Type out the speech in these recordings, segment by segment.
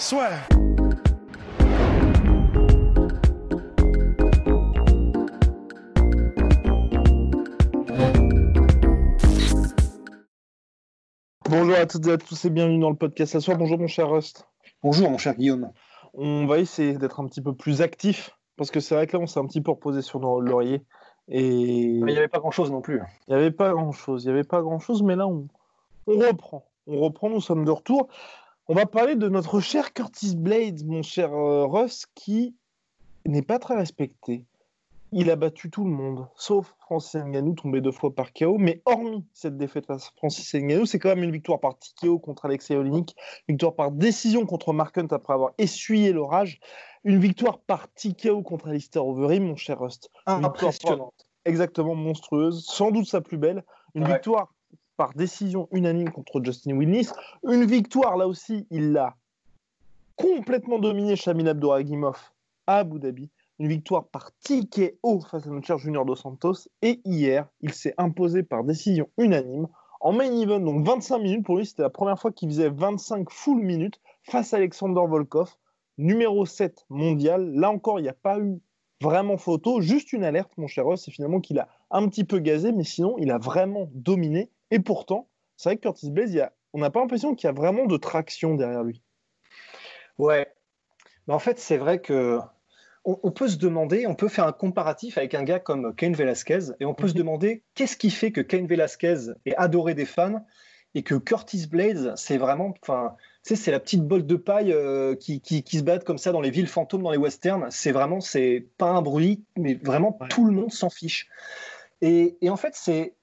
Soit. Bonjour à toutes et à tous et bienvenue dans le podcast à soir. Bonjour mon cher Rust. Bonjour mon cher Guillaume. On va essayer d'être un petit peu plus actif parce que c'est vrai que là on s'est un petit peu reposé sur nos lauriers et il n'y avait pas grand chose non plus. Il n'y avait pas grand chose, il n'y avait pas grand chose, mais là on, on reprend. On reprend, nous sommes de retour. On va parler de notre cher Curtis Blades, mon cher euh, Russ, qui n'est pas très respecté. Il a battu tout le monde, sauf Francis Ngannou, tombé deux fois par KO. Mais hormis cette défaite face à Francis Ngannou, c'est quand même une victoire par TKO contre Alexei Olenik, victoire par décision contre Mark Hunt après avoir essuyé l'orage, une victoire par TKO contre Alistair Overeem, mon cher Rust. Impressionnante. Exactement monstrueuse, sans doute sa plus belle. Une Ouais. victoire par décision unanime contre Justin Willis. Une victoire, là aussi, il l'a complètement dominé Shamil Abdouragimov à Abu Dhabi. Une victoire par TKO face à notre cher Junior Dos Santos. Et hier, il s'est imposé par décision unanime en main event, donc 25 minutes. Pour lui, c'était la première fois qu'il faisait 25 full minutes face à Alexander Volkov, numéro 7 mondial. Là encore, il n'y a pas eu vraiment photo, juste une alerte, mon cher Ross, c'est finalement qu'il a un petit peu gazé, mais sinon, il a vraiment dominé. Et pourtant, c'est vrai que Curtis Blaze, il y a- on n'a pas l'impression qu'il y a vraiment de traction derrière lui. Ouais. Mais en fait, c'est vrai que on, on peut se demander, on peut faire un comparatif avec un gars comme Cain Velasquez, et on peut se Mhm. demander qu'est-ce qui fait que Cain Velasquez est adoré des fans et que Curtis Blades, c'est vraiment, enfin, tu sais, c'est la petite bolle de paille euh, qui, qui, qui se bat comme ça dans les villes fantômes, dans les westerns. C'est vraiment, c'est pas un bruit, mais vraiment Ouais. tout le monde s'en fiche. Et, et en fait, c'est,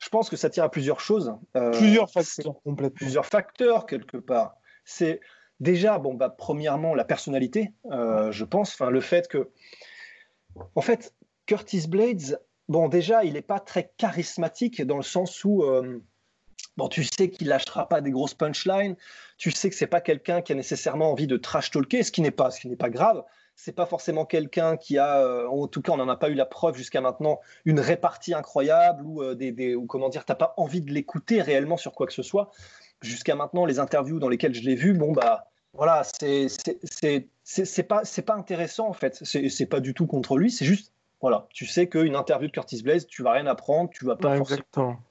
je pense que ça tire à plusieurs choses. Euh, Plusieurs c'est- facteurs complètement. plusieurs facteurs quelque part. C'est déjà, bon, bah, premièrement, la personnalité, euh, je pense. Enfin, le fait que, en fait, Curtis Blades, bon, déjà, il n'est pas très charismatique dans le sens où, euh, bon, tu sais qu'il lâchera pas des grosses punchlines. Tu sais que c'est pas quelqu'un qui a nécessairement envie de trash talker, ce qui n'est pas, ce qui n'est pas grave. C'est pas forcément quelqu'un qui a, euh, en tout cas, on n'en a pas eu la preuve jusqu'à maintenant, une répartie incroyable ou euh, des, des- ou comment dire, t'as pas envie de l'écouter réellement sur quoi que ce soit. Jusqu'à maintenant, les interviews dans lesquelles je l'ai vu, bon bah voilà, c'est c'est- pas c'est pas intéressant en fait. C'est pas du tout contre lui, c'est juste voilà, tu sais qu'une interview de Curtis Blaze, tu vas rien apprendre, tu vas pas Ouais, forcément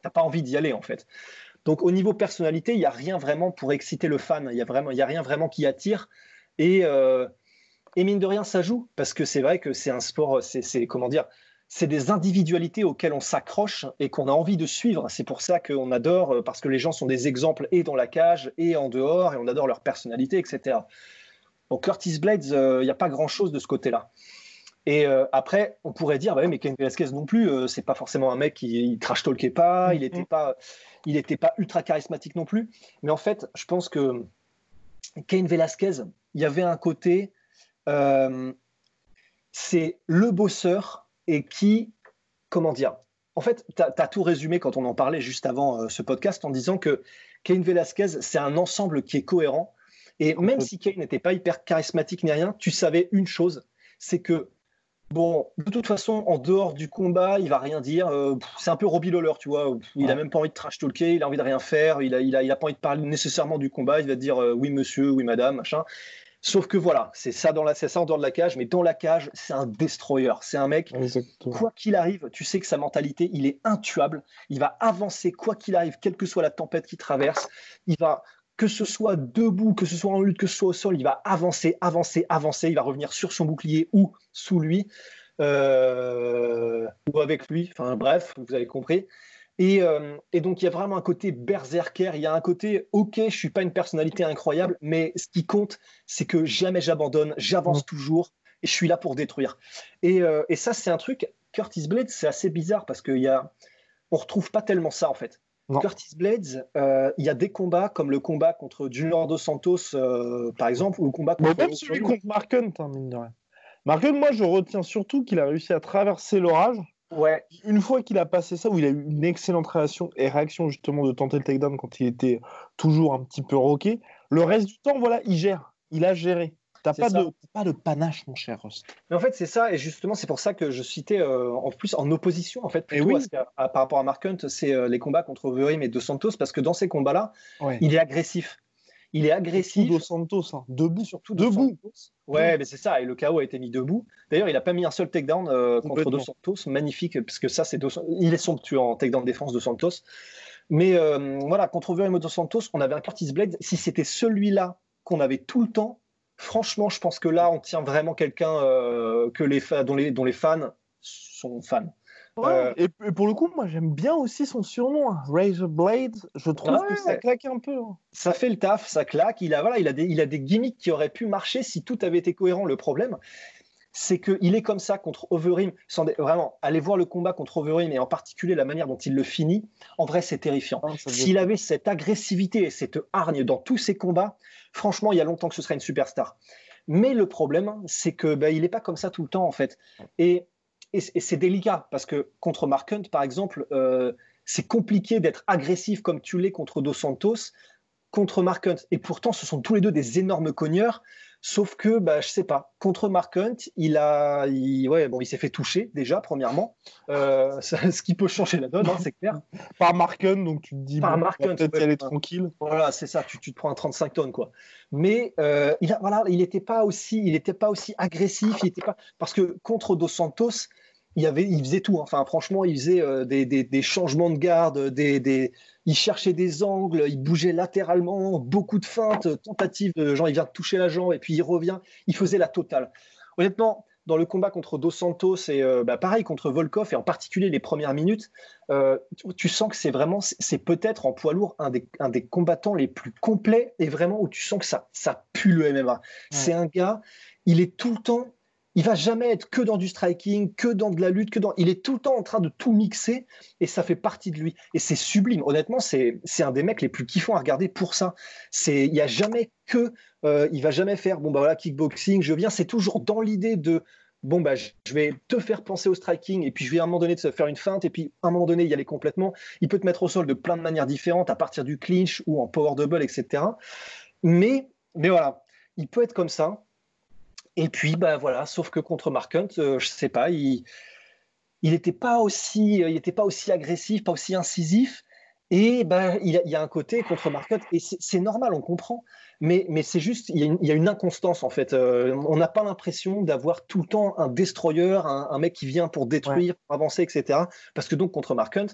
t'as pas envie d'y aller en fait. Donc au niveau personnalité, il y a rien vraiment pour exciter le fan. Il y a vraiment, il y a rien vraiment qui attire. Et, euh, et mine de rien, ça joue parce que c'est vrai que c'est un sport. C'est comment dire C'est des individualités auxquelles on s'accroche et qu'on a envie de suivre. C'est pour ça qu'on adore euh, parce que les gens sont des exemples et dans la cage et en dehors et on adore leur personnalité, etc. Donc Curtis Blades, euh, il n'y a pas grand chose de ce côté-là. Et euh, après, on pourrait dire, bah oui, mais Ken Velasquez non plus, euh, c'est pas forcément un mec qui il trash talkait pas, il n'était pas, il était pas ultra charismatique non plus. Mais en fait, je pense que Ken Velasquez, il y avait un côté, c'est le bosseur et qui, comment dire, en fait, tu as, tout résumé quand on en parlait juste avant euh, ce podcast en disant que Ken Velasquez, c'est un ensemble qui est cohérent. Et même si Kane n'était pas hyper charismatique ni rien, tu savais une chose, c'est que Bon, de toute façon, en dehors du combat, il va rien dire. Euh, c'est un peu Robbie Lawler, tu vois. Il a même pas envie de trash talker, il a envie de rien faire, il a, il a, il a pas envie de parler nécessairement du combat. Il va te dire euh, oui monsieur, oui madame, machin. Sauf que voilà, c'est ça dans la, ça en dehors de la cage, mais dans la cage, c'est un destroyer. C'est un mec. Exactement. Quoi qu'il arrive, tu sais que sa mentalité, il est intuable. Il va avancer quoi qu'il arrive, quelle que soit la tempête qu'il traverse. Il va, que ce soit debout, que ce soit en lutte, que ce soit au sol, il va avancer, avancer, avancer. Il va revenir sur son bouclier ou sous lui, euh, ou avec lui. Enfin bref, vous avez compris. Et, euh, et donc il y a vraiment un côté berserker. Il y a un côté, ok, je suis pas une personnalité incroyable, mais ce qui compte, c'est que jamais j'abandonne, j'avance Mm. toujours et je suis là pour détruire. Et, euh, et ça, c'est un truc. Curtis Blade, c'est assez bizarre parce y a, on retrouve pas tellement ça en fait. Curtis Blades, euh, il y a des combats comme le combat contre Junior Dos Santos, par exemple, ou le combat contre. même celui contre Mark Hunt, hein, mine de rien. Mark Hunt, moi, je retiens surtout qu'il a réussi à traverser l'orage. Ouais. Une fois qu'il a passé ça, où il a eu une excellente réaction et réaction justement de tenter le takedown quand il était toujours un petit peu roqué, le reste du temps, voilà, il gère. Il a géré. T'as pas, de, pas de panache, mon cher Rost. Mais en fait, c'est ça, et justement, c'est pour ça que je citais euh, en plus en opposition, en fait, plutôt oui. par rapport à Mark Hunt, c'est euh, les combats contre Overeem et Dos Santos, parce que dans ces combats-là, il est agressif. Il est agressif. Dos Santos, hein. debout, surtout debout. Ouais, mais c'est ça, et le KO a été mis debout. D'ailleurs, il n'a pas mis un seul takedown euh, contre Dos Santos, magnifique, parce que ça, c'est Dos... il est sombre tueur en takedown défense de Santos. Mais voilà, contre Overeem Dos Santos, on avait un Curtis Blade. Si c'était celui-là qu'on avait tout le temps, franchement, je pense que là, on tient vraiment quelqu'un euh, que les dont, les, dont les fans sont fans. Euh, et, pour le coup, moi j'aime bien aussi son surnom, hein. Razor Blade. Je trouve que ça claque un peu. Hein. Ça fait le taf, ça claque. Il a, voilà, il, a des, il a des gimmicks qui auraient pu marcher si tout avait été cohérent. Le problème, c'est qu'il est comme ça contre Overeem. Vraiment, allez voir le combat contre Overeem et en particulier la manière dont il le finit. En vrai, c'est terrifiant. Ah, S'il avait cette agressivité et cette hargne dans tous ses combats, franchement, il y a longtemps que ce serait une superstar. Mais le problème, c'est que bah, il n'est pas comme ça tout le temps en fait. Et, c'est délicat parce que contre Mark Hunt, par exemple, euh, c'est compliqué d'être agressif comme tu l'es contre Dos Santos, contre Mark Hunt. Et pourtant, ce sont tous les deux des énormes cogneurs. Sauf que, bah, je sais pas, contre Mark Hunt, il a, ouais, bon, il s'est fait toucher déjà, premièrement, euh, ce qui peut changer la donne, hein, c'est clair. Par Mark Hunt, donc tu te dis, Hunt, peut-être y aller tranquille. Voilà, c'est ça, tu, tu, te prends un 35 tonnes, quoi. Mais euh, il a, voilà, il n'était pas aussi, il était pas aussi agressif, il était pas, parce que contre Dos Santos, il, avait, il faisait tout. Hein. Enfin, franchement, il faisait euh, des, des, des, changements de garde, des, des, il cherchait des angles, il bougeait latéralement, beaucoup de feintes, tentatives de genre il vient de toucher la jambe et puis il revient. Il faisait la totale. Honnêtement, dans le combat contre Dos Santos et euh, bah, pareil contre Volkov et en particulier les premières minutes, euh, tu, sens que c'est vraiment, c'est peut-être en poids lourd un des, un des, combattants les plus complets et vraiment où tu sens que ça, ça pue le MMA. C'est un gars, il est tout le temps il va jamais être que dans du striking, que dans de la lutte, que dans. Il est tout le temps en train de tout mixer et ça fait partie de lui. Et c'est sublime. Honnêtement, c'est un des mecs les plus kiffants à regarder pour ça. C'est il y a jamais que euh, il va jamais faire bon bah voilà kickboxing, je viens. C'est toujours dans l'idée de bon bah je vais te faire penser au striking et puis je vais à un moment donné te faire une feinte et puis à un moment donné y aller complètement. Il peut te mettre au sol de plein de manières différentes à partir du clinch ou en power double etc. Mais mais voilà, il peut être comme ça et puis, bah voilà, sauf que contre Mark Hunt, euh, je sais pas, il n'était aussi, il était pas aussi agressif, pas aussi incisif. Et bah, il, y a un côté contre Mark Hunt, et c'est normal, on comprend mais, mais c'est juste, il y, a une, inconstance en fait. Euh, on n'a pas l'impression d'avoir tout le temps un destroyer, un, mec qui vient pour détruire, pour avancer, etc. Parce que donc contre Mark Hunt,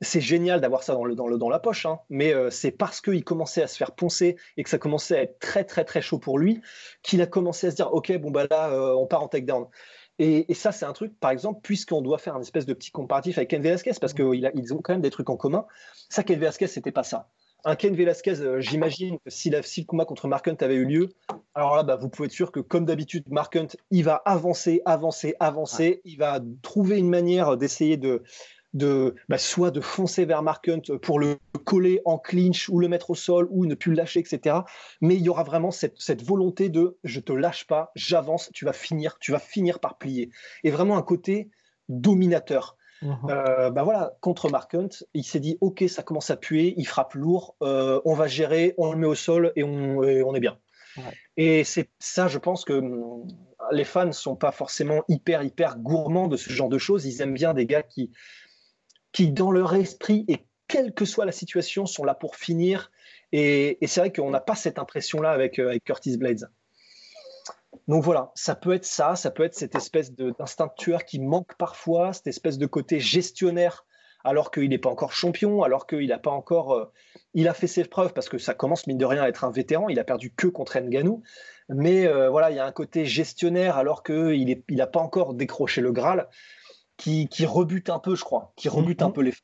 c'est génial d'avoir ça dans, le, dans, le, dans la poche, hein. mais euh, c'est parce qu'il commençait à se faire poncer et que ça commençait à être très très très chaud pour lui qu'il a commencé à se dire ok bon bah là euh, on part en takedown. Et, et, ça, c'est un truc, par exemple, puisqu'on doit faire un espèce de petit comparatif avec Ken Velasquez, parce qu'ils ont quand même des trucs en commun. Ça, Ken Velasquez, c'était pas ça un Ken Velasquez, euh, j'imagine que si, le combat contre Mark Hunt avait eu lieu, alors là, bah, vous pouvez être sûr que, comme d'habitude, Mark Hunt, il va avancer, avancer, avancer. Il va trouver une manière d'essayer de, de bah, soit de foncer vers Mark Hunt pour le coller en clinch ou le mettre au sol ou ne plus le lâcher, etc. Mais il y aura vraiment cette, cette volonté de je te lâche pas, j'avance, tu vas finir, tu vas finir par plier. Et vraiment un côté dominateur. Euh, bah voilà, contre Mark Hunt, il s'est dit ok, ça commence à puer, il frappe lourd, euh, on va gérer, on le met au sol et on, on est bien. Et c'est ça, je pense que hum, les fans ne sont pas forcément hyper hyper gourmands de ce genre de choses. Ils aiment bien des gars qui, qui dans leur esprit et quelle que soit la situation, sont là pour finir. Et, c'est vrai qu'on n'a pas cette impression-là avec, euh, avec Curtis Blades. Donc voilà, ça peut être ça, ça peut être cette espèce d'instinct tueur qui manque parfois, cette espèce de côté gestionnaire alors qu'il n'est pas encore champion, alors qu'il n'a pas encore... Euh, il a fait ses preuves parce que ça commence mine de rien à être un vétéran, il a perdu que contre Nganou, mais euh, voilà, il y a un côté gestionnaire alors qu'il n'a pas encore décroché le Graal qui, qui, rebute un peu, je crois, qui rebute un mhm. peu les...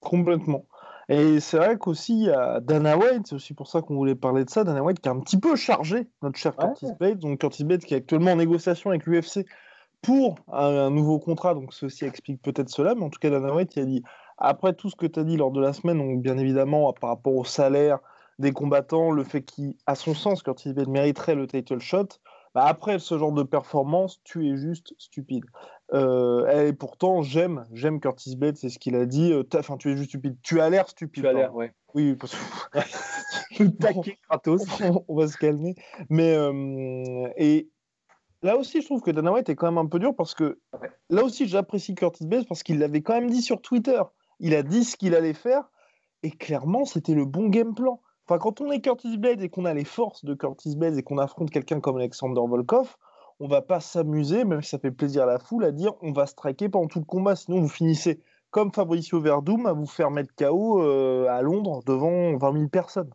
Complètement. Et c'est vrai qu'aussi, il y a Dana White, c'est aussi pour ça qu'on voulait parler de ça. Dana White qui a un petit peu chargé notre cher Curtis Bates. Donc Curtis Bates qui est actuellement en négociation avec l'UFC pour un, nouveau contrat. Donc ceci explique peut-être cela. Mais en tout cas, Dana White il a dit Après tout ce que tu as dit lors de la semaine, donc bien évidemment, par rapport au salaire des combattants, le fait qu'à son sens, Curtis Blades mériterait le title shot, bah, après ce genre de performance, tu es juste stupide. Euh, et pourtant, j'aime, j'aime Curtis Blade, c'est ce qu'il a dit. Euh, enfin, tu es juste stupide. Tu as l'air stupide. Tu as l'air, ouais. Oui, parce que gratos. on va se calmer. Mais euh, et là aussi, je trouve que Dana White est quand même un peu dur parce que là aussi, j'apprécie Curtis Blade parce qu'il l'avait quand même dit sur Twitter. Il a dit ce qu'il allait faire et clairement, c'était le bon game plan. Enfin, quand on est Curtis Blade et qu'on a les forces de Curtis Blade et qu'on affronte quelqu'un comme Alexander Volkov, on va pas s'amuser, même si ça fait plaisir à la foule, à dire on va striker pendant tout le combat, sinon vous finissez comme Fabricio Verdum à vous faire mettre KO euh, à Londres devant 20 000 personnes.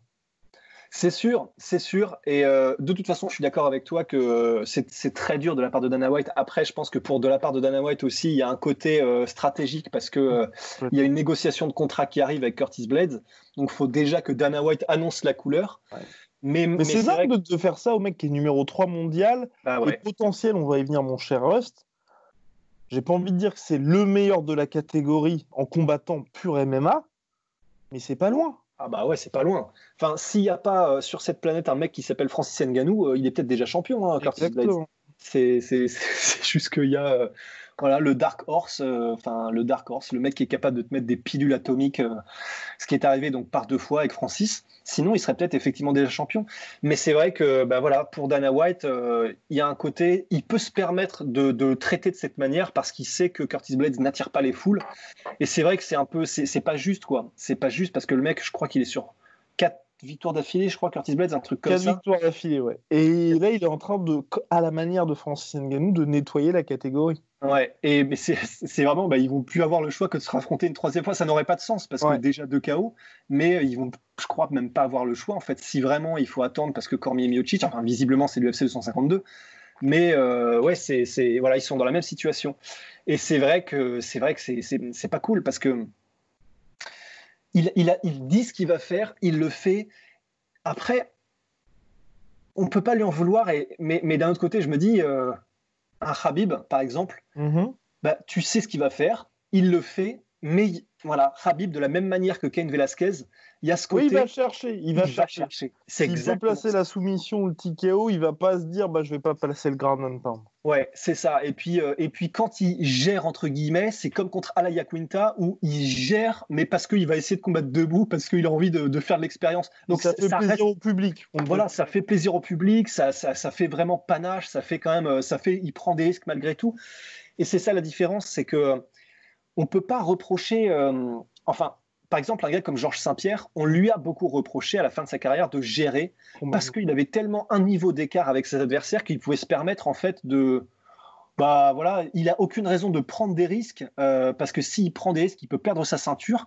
C'est sûr, c'est sûr. Et euh, de toute façon, je suis d'accord avec toi que euh, c'est très dur de la part de Dana White. Après, je pense que pour de la part de Dana White aussi, il y a un côté euh, stratégique parce que il y a une négociation de contrat qui arrive avec Curtis Blades. Donc, il faut déjà que Dana White annonce la couleur. Mais, c'est dingue de, faire ça au mec qui est numéro 3 mondial bah et potentiel, on va y venir, mon cher Rust. J'ai pas envie de dire que c'est le meilleur de la catégorie en combattant pur MMA, mais c'est pas loin. Ah bah ouais, c'est pas loin. Enfin, s'il n'y a pas euh, sur cette planète un mec qui s'appelle Francis Nganou, euh, il est peut-être déjà champion, hein, C'est juste qu'il y a euh, voilà, le Dark Horse, euh, enfin le Dark Horse, le mec qui est capable de te mettre des pilules atomiques, euh, ce qui est arrivé donc par deux fois avec Francis. Sinon, il serait peut-être effectivement déjà champion. Mais c'est vrai que bah, voilà, pour Dana White, euh, il y a un côté, il peut se permettre de, traiter de cette manière parce qu'il sait que Curtis Blades n'attire pas les foules. Et c'est vrai que c'est un peu, c'est pas juste quoi. C'est pas juste parce que le mec, je crois qu'il est sur quatre victoires d'affilée, je crois, Curtis Blades, un truc comme ça. 4 victoires d'affilée, ouais. Et là, il est en train de, à la manière de Francis Ngannou, de nettoyer la catégorie. Ouais, et mais c'est vraiment, bah, ils vont plus avoir le choix que de se raffronter une troisième fois. Ça n'aurait pas de sens parce que déjà deux KO, mais ils vont, je crois, même pas avoir le choix en fait. Si vraiment il faut attendre parce que Cormier Miocic, enfin visiblement c'est l'UFC 252, mais euh, ouais, c'est voilà, ils sont dans la même situation. Et c'est vrai que c'est vrai que c'est pas cool parce que il, il, a, il dit ce qu'il va faire, il le fait. Après, on peut pas lui en vouloir, et, mais, mais d'un autre côté, je me dis. Euh, un Habib, par exemple, mhm. bah, tu sais ce qu'il va faire, il le fait, mais voilà, Habib, de la même manière que Ken Velasquez, il y a ce côté. Oui, il va chercher. Il va chercher. C'est S'il veut placer la soumission ou le TKO, il va pas se dire bah, je vais pas placer le ground and pound. Ouais, c'est ça. Et puis, euh, et puis quand il gère, entre guillemets, c'est comme contre Alaya Quinta où il gère, mais parce qu'il va essayer de combattre debout, parce qu'il a envie de, faire de l'expérience. Donc ça, fait plaisir au public. voilà, ça fait plaisir au public, ça, ça, ça, fait vraiment panache, ça fait quand même, euh, ça fait, il prend des risques malgré tout. Et c'est ça la différence, c'est que on peut pas reprocher, euh, enfin, par exemple, un gars comme Georges Saint-Pierre, on lui a beaucoup reproché à la fin de sa carrière de gérer parce qu'il avait tellement un niveau d'écart avec ses adversaires qu'il pouvait se permettre en fait de, bah voilà, il a aucune raison de prendre des risques euh, parce que s'il prend des risques, il peut perdre sa ceinture.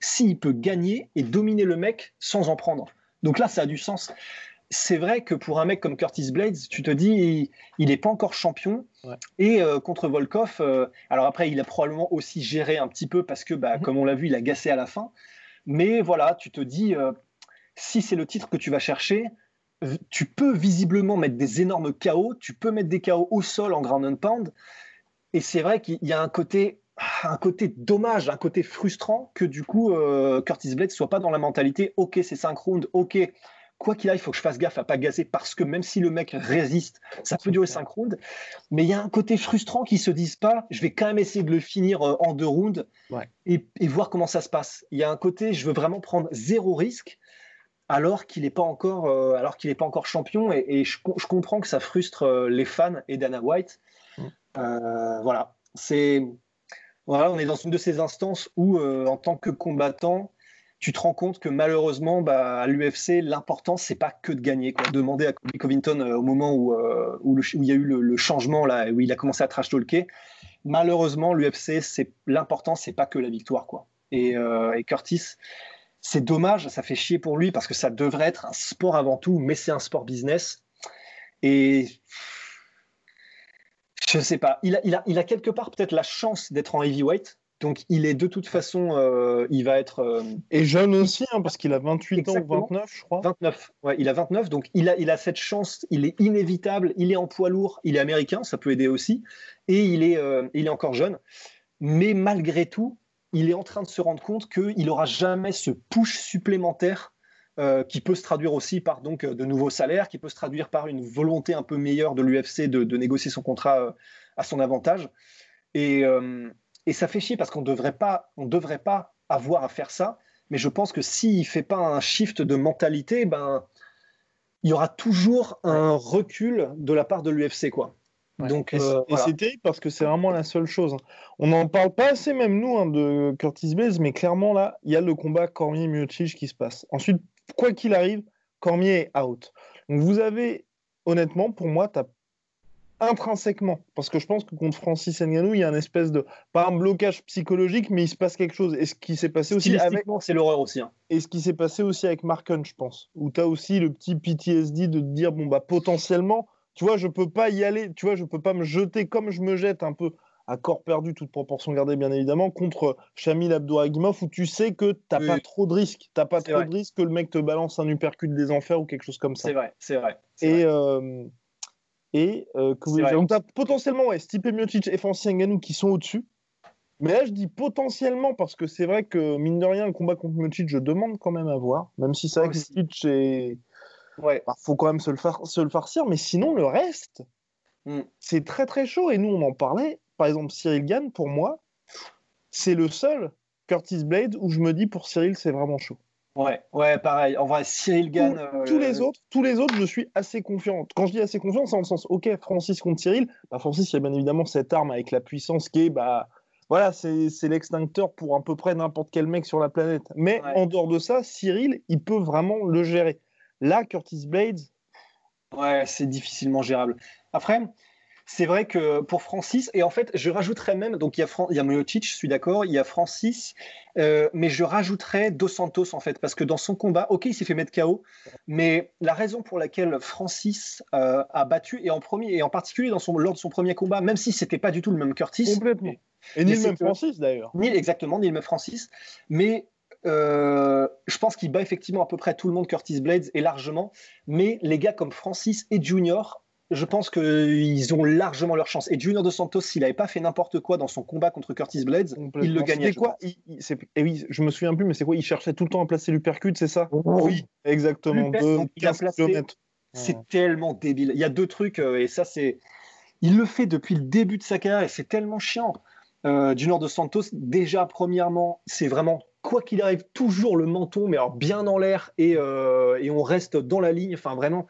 S'il peut gagner et dominer le mec sans en prendre. Donc là, ça a du sens. C'est vrai que pour un mec comme Curtis Blades, tu te dis, il n'est pas encore champion. Et euh, contre Volkov, euh, alors après, il a probablement aussi géré un petit peu parce que, bah, -hmm. comme on l'a vu, il a gassé à la fin. Mais voilà, tu te dis, euh, si c'est le titre que tu vas chercher, tu peux visiblement mettre des énormes KO, tu peux mettre des KO au sol en ground and pound. Et c'est vrai qu'il y a un côté, un côté dommage, un côté frustrant que du coup euh, Curtis Blade soit pas dans la mentalité ok c'est 5 rounds, ok quoi qu'il aille il faut que je fasse gaffe à pas gazer parce que même si le mec résiste, ça peut durer 5 rounds. Mais il y a un côté frustrant qui se disent pas je vais quand même essayer de le finir euh, en deux rounds et, et, voir comment ça se passe. Il y a un côté je veux vraiment prendre zéro risque alors qu'il n'est pas encore, euh, alors qu'il pas encore champion. Et, je, comprends que ça frustre les fans et Dana White. Mm. Voilà, c'est voilà, on est dans une de ces instances où, en tant que combattant, tu te rends compte que malheureusement, bah, à l'UFC, l'important, c'est pas que de gagner. Quoi. Demander à Covington au moment où, où, il y a eu le, changement, là, où il a commencé à trash talker, malheureusement, l'UFC, c'est l'important, c'est pas que la victoire. Quoi. Et, et Curtis, c'est dommage, ça fait chier pour lui parce que ça devrait être un sport avant tout, mais c'est un sport business. Et je ne sais pas, il a, il a, il a quelque part peut-être la chance d'être en heavyweight. Donc il est de toute façon, euh, il va être. Euh, et jeune aussi, hein, parce qu'il a 28 ans ou 29, je crois. 29, ouais, il a 29, donc il a, il a cette chance, il est inévitable, il est en poids lourd, il est américain, ça peut aider aussi, et il est, euh, il est encore jeune. Mais malgré tout, il est en train de se rendre compte qu'il n'aura jamais ce push supplémentaire euh, qui peut se traduire aussi par donc de nouveaux salaires, qui peut se traduire par une volonté un peu meilleure de l'UFC de, négocier son contrat euh, à son avantage. Euh, et, ça fait chier parce qu'on devrait pas, on devrait pas avoir à faire ça. Mais je pense que s'il fait pas un shift de mentalité, ben il y aura toujours un recul de la part de l'UFC, quoi. Donc, et c'est terrible parce que c'est vraiment la seule chose. On n'en parle pas assez, même nous, hein, de Curtis Blaze, mais clairement là, il y a le combat Cormier-Miocic qui se passe. Ensuite, quoi qu'il arrive, Cormier est out. Donc vous avez, honnêtement, pour moi, tu as intrinsèquement, parce que je pense que contre Francis Ngannou, il y a un espèce de, pas un blocage psychologique, mais il se passe quelque chose. Et ce qui s'est passé aussi avec... c'est l'horreur aussi. Hein. Et ce qui s'est passé aussi avec Mark je pense, où tu as aussi le petit PTSD de te dire, bon, bah potentiellement, tu vois, je peux pas y aller, tu vois, je peux pas me jeter comme je me jette un peu à corps perdu, toute proportion gardée bien évidemment, contre Shamil Abdouragimov, où tu sais que tu n'as pas trop de risques. Tu pas trop de risques que le mec te balance un uppercut des enfers ou quelque chose comme ça. C'est vrai, c'est vrai. Et, euh, et euh, donc tu as potentiellement ouais, Stipe Miocic et Francis Ngannou qui sont au-dessus. Mais là, je dis potentiellement parce que c'est vrai que, mine de rien, le combat contre Miocic, je demande quand même à voir. Même si c'est vrai que Stitch est. Ouais. Bah, faut quand même se le, se le farcir. Mais sinon, le reste, hmm. c'est très très chaud. Et nous, on en parlait par exemple, Cyril Gann, pour moi, c'est le seul Curtis Blade où je me dis pour Cyril, c'est vraiment chaud. Ouais, ouais, pareil. En vrai, Cyril Gann. Tous, euh, les autres, tous les autres, je suis assez confiant. Quand je dis assez confiant, c'est dans le sens, ok, Francis contre Cyril. Bah, Francis, il y a bien évidemment cette arme avec la puissance qui est, bah, voilà, c'est l'extincteur pour à peu près n'importe quel mec sur la planète. Mais en dehors de ça, Cyril, il peut vraiment le gérer. Là, Curtis Blades. Ouais, c'est difficilement gérable. Après, c'est vrai que pour Francis, et en fait, je rajouterais même, donc il y a, Fran il y a je suis d'accord, il y a Francis, euh, mais je rajouterais Dos Santos en fait, parce que dans son combat, ok, il s'est fait mettre KO, mais la raison pour laquelle Francis euh, a battu, et en, premier, et en particulier dans son, lors de son premier combat, même si c'était pas du tout le même Curtis. Complètement. Et, ni le même Francis d'ailleurs. Ni exactement, ni le même Francis, mais euh, je pense qu'il bat effectivement à peu près tout le monde, Curtis Blades, et largement. Mais les gars comme Francis et Junior, je pense qu'ils ont largement leur chance. Et Junior Dos Santos, s'il n'avait pas fait n'importe quoi dans son combat contre Curtis Blades, il le gagnait. quoi Et eh oui, je me souviens plus, mais c'est quoi Il cherchait tout le temps à placer l'uppercut, c'est ça? Oui, exactement. C'est tellement débile. Il y a deux trucs, euh, et ça, c'est. Il le fait depuis le début de sa carrière, et c'est tellement chiant. Euh, Junior Dos Santos, déjà, premièrement, c'est vraiment quoi qu'il arrive, toujours le menton, mais alors bien en l'air, et, euh, et on reste dans la ligne. Enfin, vraiment.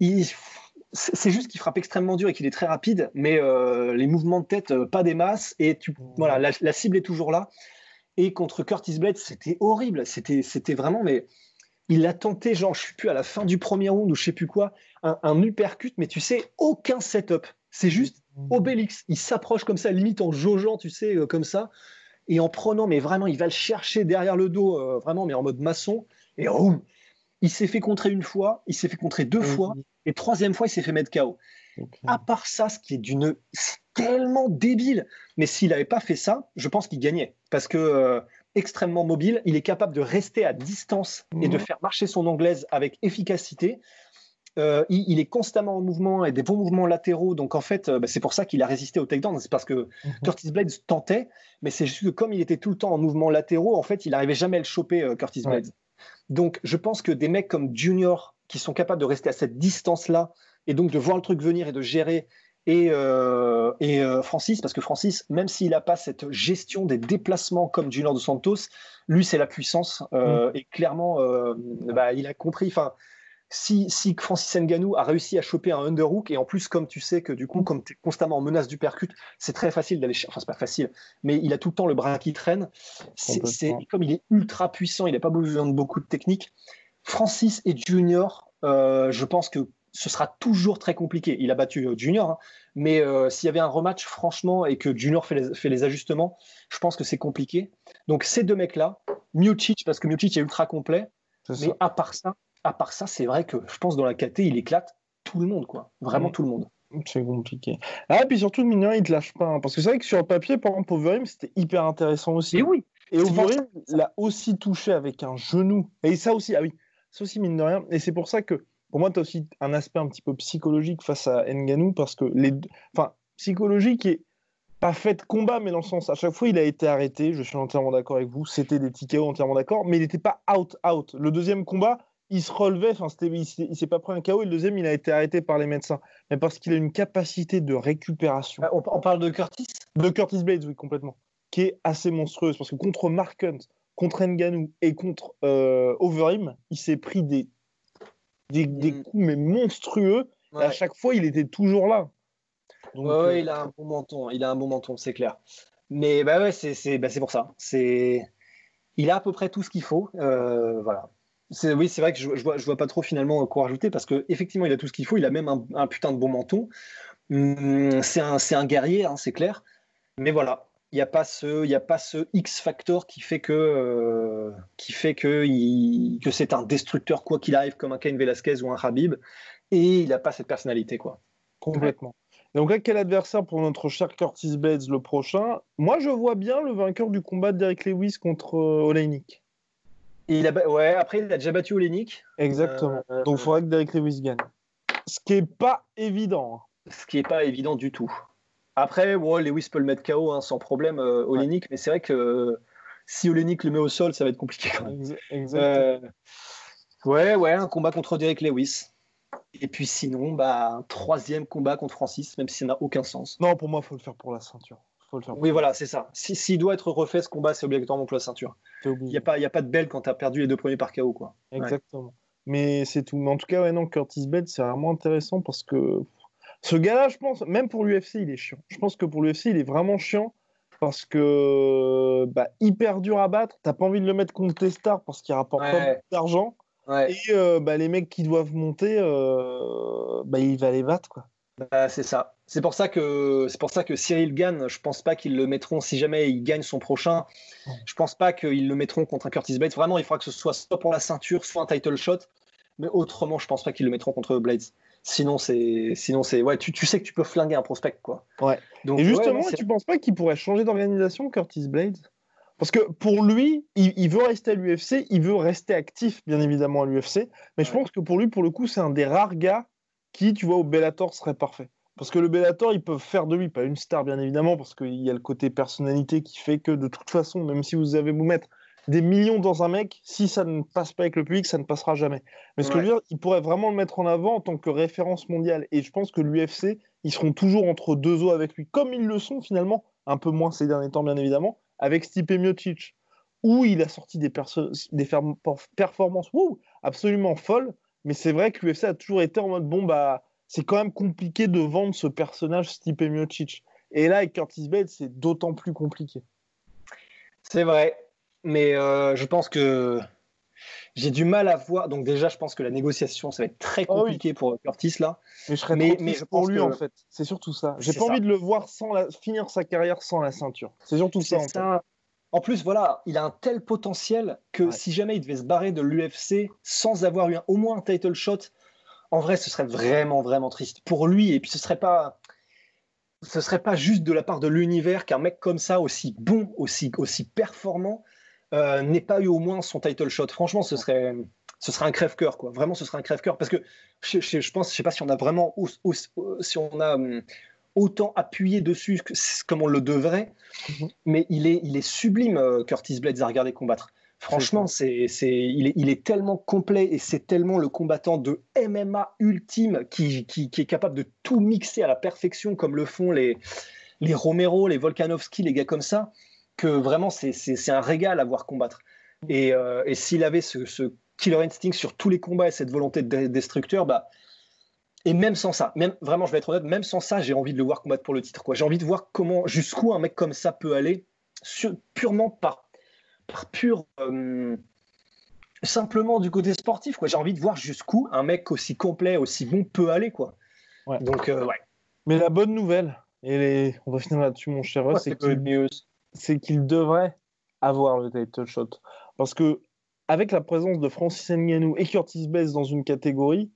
Il, c'est juste qu'il frappe extrêmement dur et qu'il est très rapide, mais euh, les mouvements de tête, euh, pas des masses. Et tu, voilà, la, cible est toujours là. Et contre Curtis Blade, c'était horrible. C'était, vraiment, mais il a tenté, genre, je suis plus à la fin du premier round ou je sais plus quoi, un, un uppercut, mais tu sais, aucun setup. C'est juste Obélix. Il s'approche comme ça, limite en jaugeant, tu sais, euh, comme ça. Et en prenant, mais vraiment, il va le chercher derrière le dos, vraiment, mais en mode maçon. Et roum, il s'est fait contrer une fois, il s'est fait contrer deux fois, et troisième fois, il s'est fait mettre KO. À part ça, ce qui est d'une tellement débile. Mais s'il n'avait pas fait ça, je pense qu'il gagnait. Parce que euh, extrêmement mobile, il est capable de rester à distance et de mhm. faire marcher son anglaise avec efficacité. Euh, il, est constamment en mouvement et des bons mouvements latéraux. Donc en fait, euh, bah, c'est pour ça qu'il a résisté au takedown. C'est parce que mhm. Curtis Blades tentait, mais c'est juste que comme il était tout le temps en mouvement latéraux, en fait, il n'arrivait jamais à le choper, Curtis Blades. Donc, je pense que des mecs comme Junior, qui sont capables de rester à cette distance-là, et donc de voir le truc venir et de gérer, et, euh, euh, Francis, parce que Francis, même s'il n'a pas cette gestion des déplacements comme Junior de Santos, lui, c'est la puissance, euh, mm. et clairement, bah, il a compris. Enfin, si, si Francis Ngannou a réussi à choper un underhook, et en plus, comme tu sais que du coup, comme tu es constamment en menace du percute, c'est très facile d'aller chercher. Enfin, c'est pas facile, mais il a tout le temps le bras qui traîne. C'est, comme il est ultra puissant, il n'a pas besoin de beaucoup de technique. Francis et Junior, euh, je pense que ce sera toujours très compliqué. Il a battu euh, Junior, hein, mais euh, s'il y avait un rematch, franchement, et que Junior fait les, fait les ajustements, je pense que c'est compliqué. Donc ces deux mecs-là, Miocic, parce que Miocic est ultra complet, mais à part ça, à part ça, c'est vrai que je pense dans la KT, il éclate tout le monde, quoi. Vraiment mm. tout le monde. C'est compliqué. Ah, et puis surtout, mignon, il te lâche pas. Hein, parce que c'est vrai que sur le papier, par exemple, Overeem, c'était hyper intéressant aussi. Et oui. Et Overeem l'a aussi touché avec un genou. Et ça aussi, ah oui, ça aussi, mine de rien. Et c'est pour ça que, pour moi, tu as aussi un aspect un petit peu psychologique face à Nganou, parce que les. Enfin, psychologique et pas fait de combat, mais dans le sens, à chaque fois, il a été arrêté. Je suis entièrement d'accord avec vous. C'était des tickets entièrement d'accord, mais il n'était pas out-out. Le deuxième combat, il se relevait, enfin, il s'est pas pris un KO, et le deuxième, il a été arrêté par les médecins. Mais parce qu'il a une capacité de récupération. Ah, on, parle de Curtis? De Curtis Blades, oui, complètement. Qui est assez monstrueuse. Parce que contre Mark Hunt, contre Nganou et contre euh, Overeem, il s'est pris des, des, mm. coups mais monstrueux. Et à chaque fois, il était toujours là. Donc, ouais, euh, il a un bon menton, il a un bon menton, c'est clair. Mais bah ouais, c'est bah, pour ça. C'est il a à peu près tout ce qu'il faut. Euh, voilà oui, c'est vrai que je, je, vois, pas trop finalement quoi rajouter parce que effectivement, il a tout ce qu'il faut. Il a même un, putain de bon menton. Hum, c'est un, guerrier, hein, c'est clair. Mais voilà, il n'y a pas ce, X factor qui fait que, euh, que, c'est un destructeur quoi qu'il arrive, comme un Cain Velasquez ou un Habib. Et il n'a pas cette personnalité, quoi. Complètement. Donc là, quel adversaire pour notre cher Curtis Blades le prochain? Moi, je vois bien le vainqueur du combat de Derek Lewis contre euh, Oleinik il a, ouais, après, il a déjà battu Olenik. Exactement. Euh, Donc, il faudrait que Derek Lewis gagne. Ce qui n'est pas évident. Hein. Ce qui n'est pas évident du tout. Après, bon, Lewis peut le mettre KO hein, sans problème, euh, Olenik, mais c'est vrai que si Olenik le met au sol, ça va être compliqué. Exactement. Euh, ouais, ouais, un combat contre Derek Lewis. Et puis sinon, bah, un troisième combat contre Francis, même si ça n'a aucun sens. Non, pour moi, il faut le faire pour la ceinture oui, voilà, c'est ça. S'il si, doit être refait ce combat, c'est obligatoirement pour la ceinture. Il n'y a, pas, a pas de belle quand tu as perdu les deux premiers par KO. Quoi. Exactement. Mais c'est tout. Mais en tout cas, ouais, non, Curtis Bell, c'est vraiment intéressant parce que ce gars-là, je pense, même pour l'UFC, il est chiant. Je pense que pour l'UFC, il est vraiment chiant parce que bah, hyper dur à battre. T'as pas envie de le mettre contre tes stars parce qu'il rapporte pas d'argent. Et euh, bah, les mecs qui doivent monter, euh, bah, il va les battre. Quoi. Bah, c'est ça. C'est pour ça que c'est pour ça que Cyril gagne. Je pense pas qu'ils le mettront si jamais il gagne son prochain. Je pense pas qu'ils le mettront contre un Curtis Blades. Vraiment, il faudra que ce soit soit pour la ceinture, soit un title shot. Mais autrement, je pense pas qu'ils le mettront contre Blades. Sinon, c'est sinon c'est ouais. Tu, tu, sais que tu peux flinguer un prospect quoi. Ouais. Donc, Et justement, tu penses pas qu'il pourrait changer d'organisation, Curtis Blades? Parce que pour lui, il, veut rester à l'UFC, il veut rester actif, bien évidemment, à l'UFC. Mais je pense que pour lui, pour le coup, c'est un des rares gars qui, tu vois, au Bellator serait parfait. Parce que le Bellator, ils peuvent faire de lui, pas une star bien évidemment, parce qu'il y a le côté personnalité qui fait que de toute façon, même si vous avez vous mettre des millions dans un mec, si ça ne passe pas avec le public, ça ne passera jamais. Mais ce que je veux dire, ils pourraient vraiment le mettre en avant en tant que référence mondiale. Et je pense que l'UFC, ils seront toujours entre deux eaux avec lui, comme ils le sont finalement, un peu moins ces derniers temps bien évidemment, avec Stipe Miocic, où il a sorti des, des performances absolument folles mais c'est vrai que l'UFC a toujours été en mode bon, bah, c'est quand même compliqué de vendre ce personnage Stipe Miocic. Et là, avec Curtis Bates, c'est d'autant plus compliqué. C'est vrai. Mais euh, je pense que j'ai du mal à voir. Donc, déjà, je pense que la négociation, ça va être très ah compliqué pour Curtis là. Mais je serais mais, mais je pour lui, en fait. C'est surtout ça. J'ai pas envie de le voir sans finir sa carrière sans la ceinture. C'est surtout ça, en fait. En plus, voilà, il a un tel potentiel que si jamais il devait se barrer de l'UFC sans avoir eu au moins un title shot, en vrai, ce serait vraiment, vraiment triste pour lui. Et puis, ce serait pas, ce serait pas juste de la part de l'univers qu'un mec comme ça, aussi bon, aussi, aussi performant, euh, n'ait pas eu au moins son title shot. Franchement, ce serait, ce serait un crève-cœur, quoi. Vraiment, ce serait un crève-cœur parce que je, je, pense, je sais pas si on a vraiment, si on a hum, autant appuyé dessus comme on le devrait. Mhm. Mais il est, il est sublime, euh, Curtis Blades, à regarder combattre. Franchement, c'est, il, est, il est tellement complet et c'est tellement le combattant de MMA ultime qui, qui, est capable de tout mixer à la perfection comme le font les, les Romero, les Volkanovski, les gars comme ça, que vraiment c'est, c'est, un régal à voir combattre. Et, euh, et s'il avait ce, ce, killer instinct sur tous les combats et cette volonté de destructeur, bah, et même sans ça, même vraiment, je vais être honnête, même sans ça, j'ai envie de le voir combattre pour le titre. Quoi. J'ai envie de voir comment, jusqu'où un mec comme ça peut aller, purement par, par pur, euh, simplement du côté sportif. Quoi. J'ai envie de voir jusqu'où un mec aussi complet, aussi bon peut aller. Quoi. Donc, euh, ouais. Mais la bonne nouvelle, et on va finir là-dessus, mon cher c'est qu'il devrait avoir le title shot. Parce que avec la présence de Francis Ngannou et Curtis Bates dans une catégorie,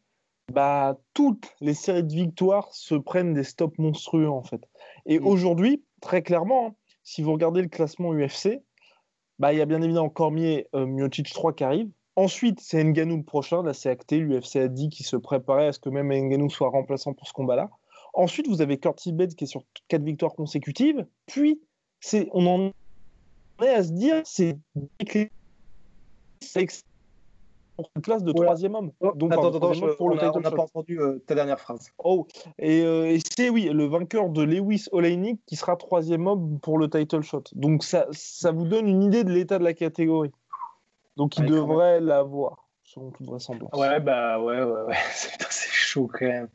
bah, toutes les séries de victoires se prennent des stops monstrueux en fait. Et mm. aujourd'hui, très clairement, hein, si vous regardez le classement UFC, bah, il y a bien évidemment Cormier, euh, Miocic 3 qui arrivent. Ensuite, c'est Ngannou le prochain. Là, c'est acté. L'UFC a dit qu'il se préparait à ce que même Ngannou soit remplaçant pour ce combat-là. Ensuite, vous avez Curtis Bates qui est sur 4 victoires consécutives. Puis, c'est, on en est à se dire, c'est une place de troisième homme. Oh, Donc, attends, attends, pour on n'a pas entendu euh, ta dernière phrase. Oh, et, euh, et c'est oui, le vainqueur de Lewis Oleinik qui sera troisième homme pour le title shot. Donc ça, ça vous donne une idée de l'état de la catégorie. Donc il devrait l'avoir, selon toute vraisemblance. Ouais, bah ouais, ouais, ouais. c'est chaud quand même.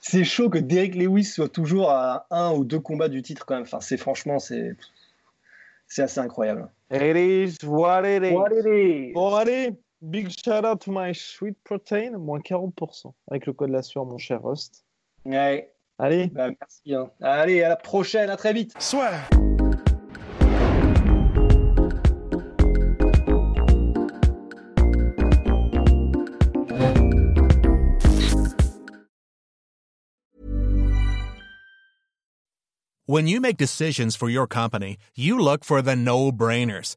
C'est chaud que Derek Lewis soit toujours à un ou deux combats du titre quand même. Enfin, c'est franchement, c'est c'est assez incroyable. It is what it is. What it is. Bon, allez, Big shout out to my sweet protein, moins 40% avec le code la sueur, mon cher host. Ouais. Allez. Bah, merci. Hein. Allez, à la prochaine, à très vite. Soit. When you make decisions for your company, you look for the no-brainers.